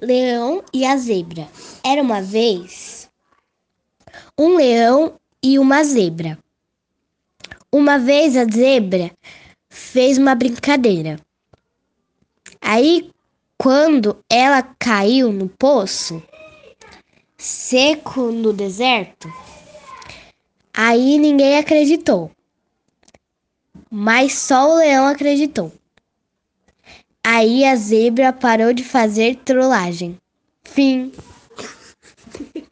Leão e a Zebra. Era uma vez um leão e uma zebra. Uma vez a zebra fez uma brincadeira. Aí, quando ela caiu no poço seco no deserto, aí ninguém acreditou. Mas só o leão acreditou. Aí a zebra parou de fazer trollagem. Fim.